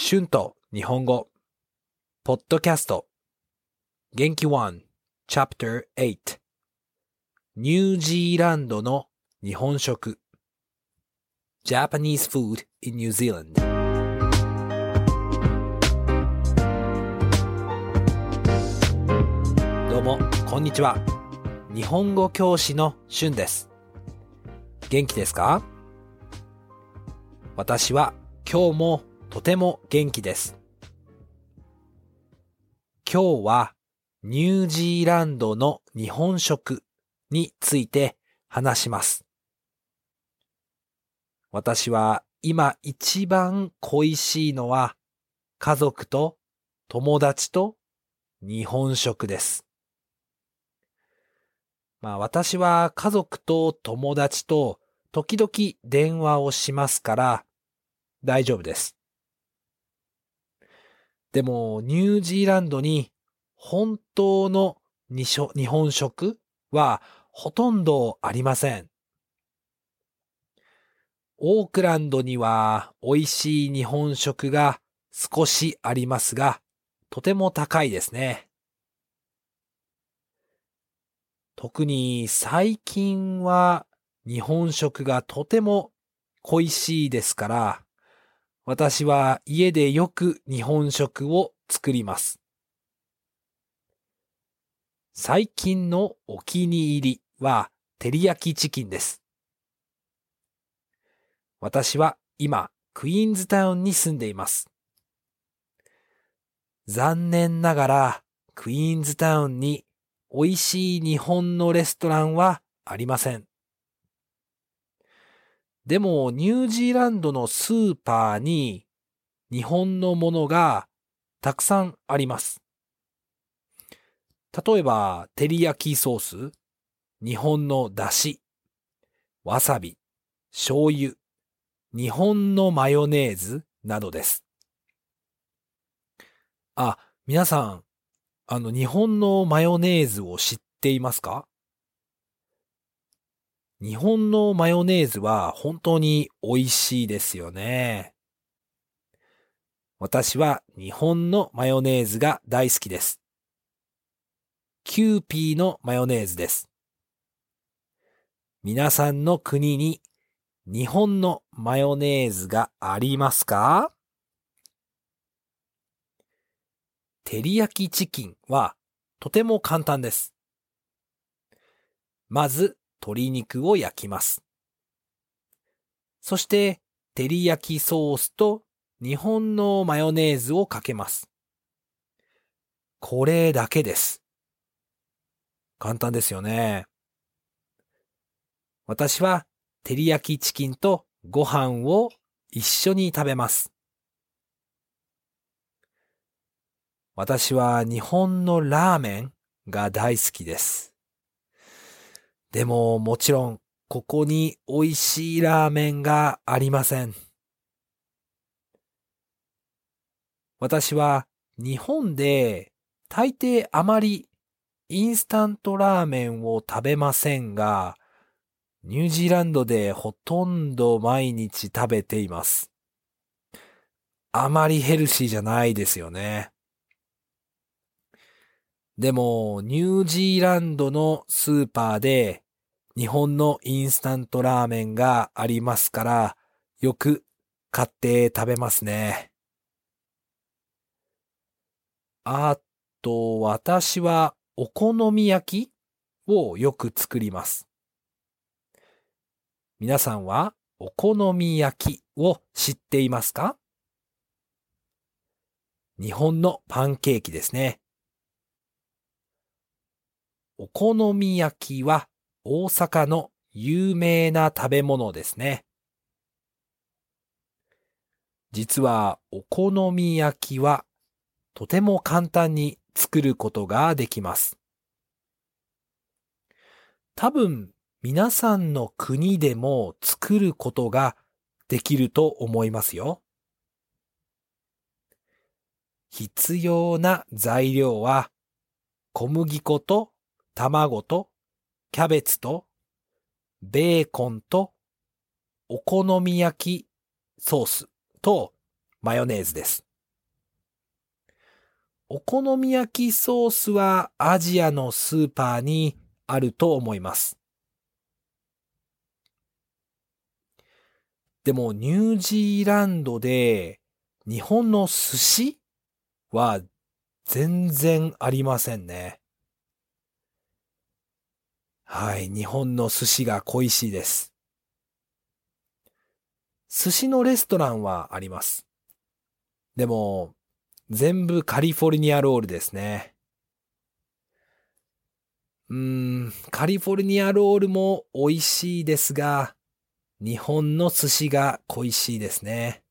春と日本語。ポッドキャスト。元気1 Chapter 8ニュージーランドの日本食。Japanese food in New Zealand どうもこんにちは。日本語教師の春です。元気ですか？私は今日もとても元気です。今日はニュージーランドの日本食について話します。私は今一番恋しいのは家族と友達と日本食です。まあ私は家族と友達と時々電話をしますから大丈夫です。でも、ニュージーランドに本当の日本食はほとんどありません。オークランドには美味しい日本食が少しありますが、とても高いですね。特に最近は日本食がとても恋しいですから、私は家でよく日本食を作ります。最近のお気に入りは照り焼きチキンです。私は今クイーンズタウンに住んでいます。残念ながらクイーンズタウンに美味しい日本のレストランはありません。でも、ニュージーランドのスーパーに日本のものがたくさんあります。例えば、照り焼きソース、日本のだし、わさび、醤油、日本のマヨネーズなどです。あ、皆さん、あの、日本のマヨネーズを知っていますか？日本のマヨネーズは本当に美味しいですよね。私は日本のマヨネーズが大好きです。キューピーのマヨネーズです。皆さんの国に日本のマヨネーズがありますか？照り焼きチキンはとても簡単です。まず鶏肉を焼きます。そして、照り焼きソースと日本のマヨネーズをかけます。これだけです。簡単ですよね。私は照り焼きチキンとご飯を一緒に食べます。私は日本のラーメンが大好きです。でももちろん、ここに美味しいラーメンがありません。私は日本で大抵あまりインスタントラーメンを食べませんが、ニュージーランドでほとんど毎日食べています。あまりヘルシーじゃないですよね。でも、ニュージーランドのスーパーで日本のインスタントラーメンがありますから、よく買って食べますね。あと、私はお好み焼きをよく作ります。皆さんはお好み焼きを知っていますか？日本のパンケーキですね。お好み焼きは大阪の有名な食べ物ですね。実はお好み焼きはとても簡単に作ることができます。多分皆さんの国でも作ることができると思いますよ。必要な材料は小麦粉と卵とキャベツとベーコンとお好み焼きソースとマヨネーズです。お好み焼きソースはアジアのスーパーにあると思います。でもニュージーランドで日本の寿司は全然ありませんね。はい、日本の寿司が恋しいです。寿司のレストランはあります。でも、全部カリフォルニアロールですね。うーん、カリフォルニアロールも美味しいですが、日本の寿司が恋しいですね。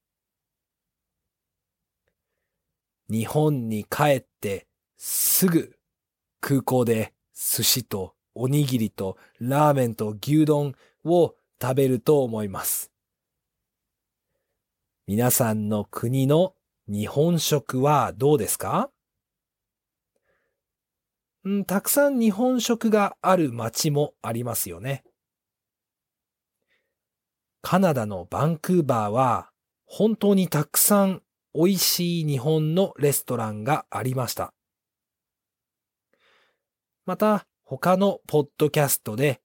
日本に帰ってすぐ空港で寿司とおにぎりとラーメンと牛丼を食べると思います。皆さんの国の日本食はどうですか？ん、たくさん日本食がある街もありますよね。カナダのバンクーバーは本当にたくさん美味しい日本のレストランがありました。また他のポッドキャストで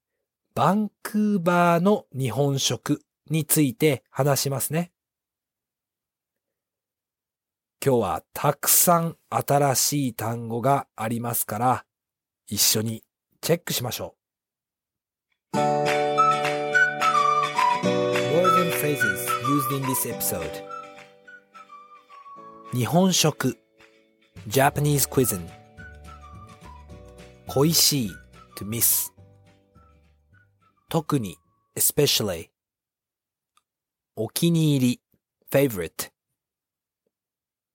バンクーバーの日本食について話しますね。今日はたくさん新しい単語がありますから一緒にチェックしましょう。日本食 Japanese cuisine 恋しい to miss 特に especially お気に入り favorite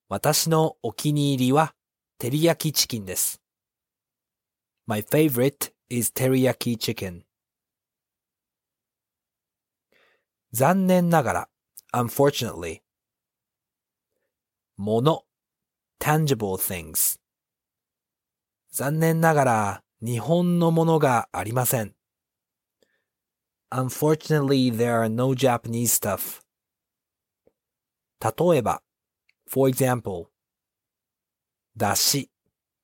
私のお気に入りは照り焼きチキンです。My favorite is teriyaki chicken. 残念ながら unfortunately もの tangible things 残念ながら日本のものがありません。Unfortunately, there are no Japanese stuff. 例えば For example だし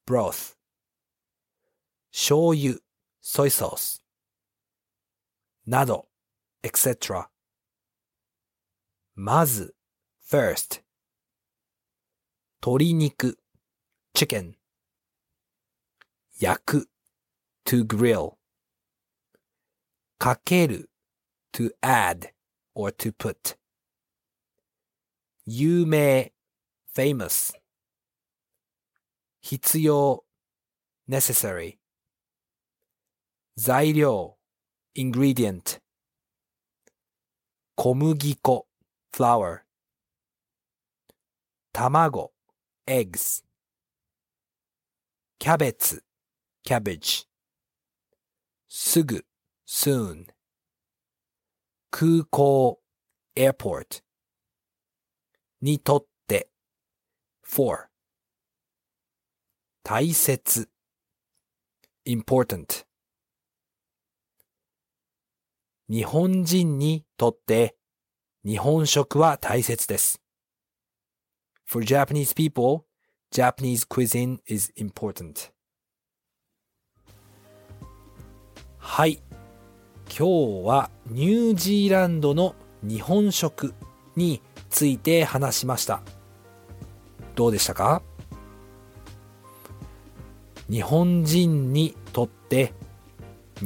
broth 醤油 soy sauce など etc. まず first 鶏肉 chicken 焼く to grill かける to add or to put 有名 famous 必要 necessary 材料 ingredient 小麦粉 flour 卵 eggs キャベツ cabbage すぐ soon 空港 airport にとって for 大切 important 日本人にとって日本食は大切です。For Japanese people, Japanese cuisine is important. はい。今日はニュージーランドの日本食について話しました。どうでしたか？日本人にとって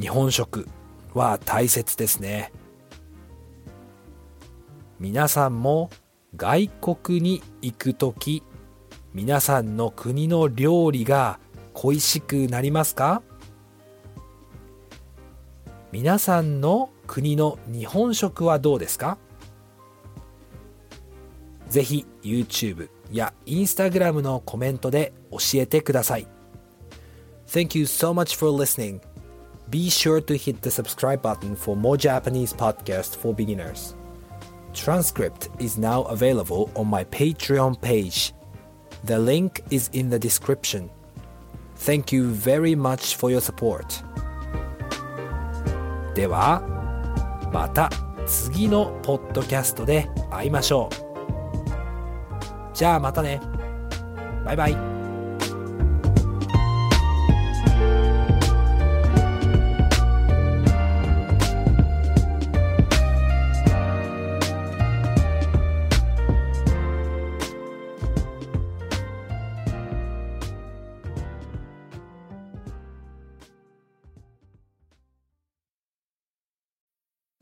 日本食は大切ですね。皆さんも外国に行くとき、皆さんの国の料理が恋しくなりますか？皆さんの国の日本食はどうですかぜひ YouTube や Instagram のコメントで教えてください。Thank you so much for listening. Be sure to hit the subscribe button for more Japanese podcasts for beginners. Transcript is now available on my Patreon page. The link is in the description. Thank you very much for your support. では、また次のポッドキャストで会いましょう。じゃあまたね。バイバイ。